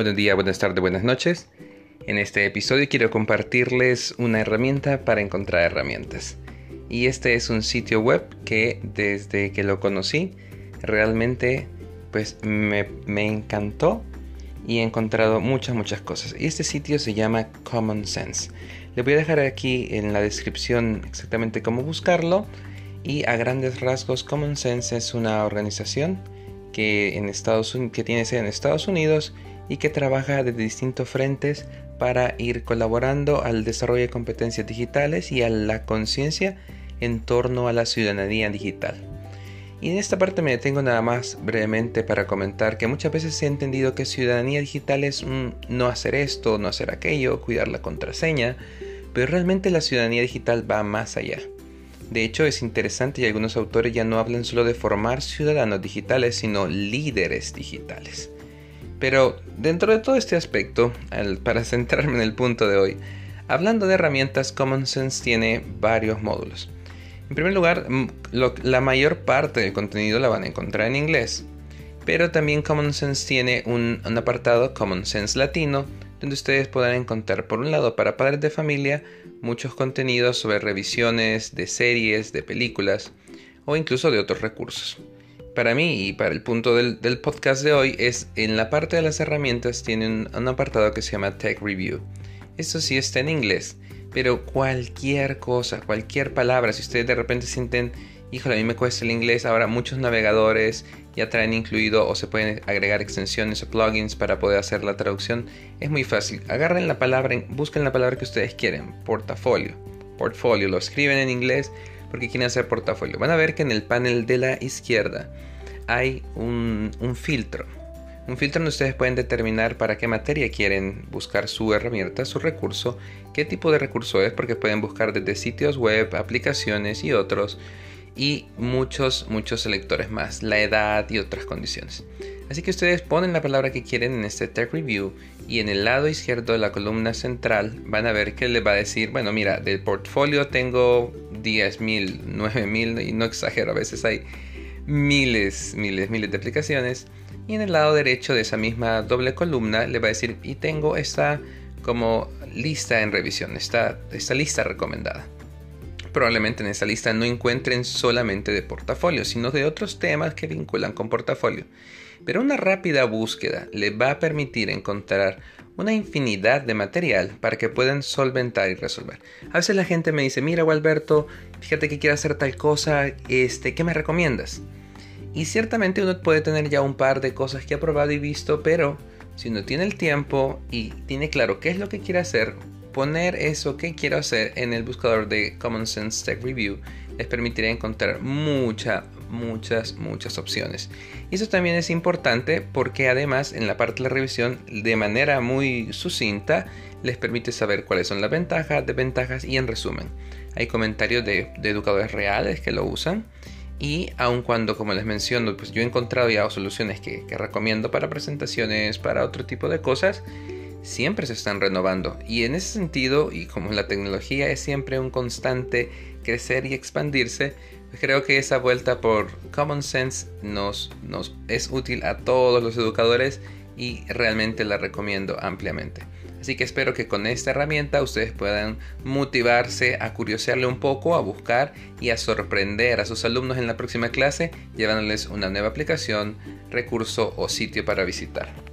Buenos días, buenas tardes, buenas noches. En este episodio quiero compartirles una herramienta para encontrar herramientas. Y este es un sitio web que desde que lo conocí realmente pues me, me encantó y he encontrado muchas muchas cosas. Y este sitio se llama Common Sense. Le voy a dejar aquí en la descripción exactamente cómo buscarlo. Y a grandes rasgos, Common Sense es una organización que, en Estados, que tiene sede en Estados Unidos y que trabaja desde distintos frentes para ir colaborando al desarrollo de competencias digitales y a la conciencia en torno a la ciudadanía digital. Y en esta parte me detengo nada más brevemente para comentar que muchas veces se ha entendido que ciudadanía digital es no hacer esto, no hacer aquello, cuidar la contraseña, pero realmente la ciudadanía digital va más allá. De hecho, es interesante y algunos autores ya no hablan solo de formar ciudadanos digitales, sino líderes digitales. Pero dentro de todo este aspecto, para centrarme en el punto de hoy, hablando de herramientas, Common Sense tiene varios módulos. En primer lugar, la mayor parte del contenido la van a encontrar en inglés, pero también Common Sense tiene un, un apartado Common Sense Latino, donde ustedes podrán encontrar, por un lado, para padres de familia, muchos contenidos sobre revisiones de series, de películas o incluso de otros recursos. Para mí y para el punto del, podcast de hoy es en la parte de las herramientas tiene un, apartado que se llama Tech Review. Esto sí está en inglés, pero cualquier cosa, cualquier palabra, si ustedes de repente sienten, híjole, a mí me cuesta el inglés, ahora muchos navegadores ya traen incluido o se pueden agregar extensiones o plugins para poder hacer la traducción. Es muy fácil. Agarren la palabra, busquen la palabra que ustedes quieren. Portafolio. Portfolio. Lo escriben en inglés porque quieren hacer portafolio. Van a ver que en el panel de la izquierda hay un, un filtro. Un filtro donde ustedes pueden determinar para qué materia quieren buscar su herramienta, su recurso, qué tipo de recurso es, porque pueden buscar desde sitios web, aplicaciones y otros y muchos, muchos selectores más, la edad y otras condiciones. Así que ustedes ponen la palabra que quieren en este Tech Review y en el lado izquierdo de la columna central van a ver que les va a decir, bueno, mira, del portfolio tengo 10.000, 9.000 y no exagero, a veces hay miles, miles, miles de aplicaciones. Y en el lado derecho de esa misma doble columna le va a decir, y tengo esta como lista en revisión, esta, esta lista recomendada. Probablemente en esta lista no encuentren solamente de portafolio, sino de otros temas que vinculan con portafolio. Pero una rápida búsqueda les va a permitir encontrar una infinidad de material para que puedan solventar y resolver. A veces la gente me dice, mira Gualberto, fíjate que quiero hacer tal cosa, este, ¿qué me recomiendas? Y ciertamente uno puede tener ya un par de cosas que ha probado y visto, pero si uno tiene el tiempo y tiene claro qué es lo que quiere hacer, poner eso que quiero hacer en el buscador de Common Sense Tech Review les permitirá encontrar muchas, muchas, muchas opciones. Y eso también es importante porque además en la parte de la revisión de manera muy sucinta les permite saber cuáles son las ventajas, desventajas y en resumen. Hay comentarios de, educadores reales que lo usan y aun cuando, como les menciono, pues yo he encontrado ya soluciones que, que recomiendo para presentaciones, para otro tipo de cosas, siempre se están renovando y en ese sentido y como la tecnología es siempre un constante crecer y expandirse creo que esa vuelta por common sense nos, es útil a todos los educadores y realmente la recomiendo ampliamente. Así que espero que con esta herramienta ustedes puedan motivarse a curiosearle un poco a buscar y a sorprender a sus alumnos en la próxima clase llevándoles una nueva aplicación recurso o sitio para visitar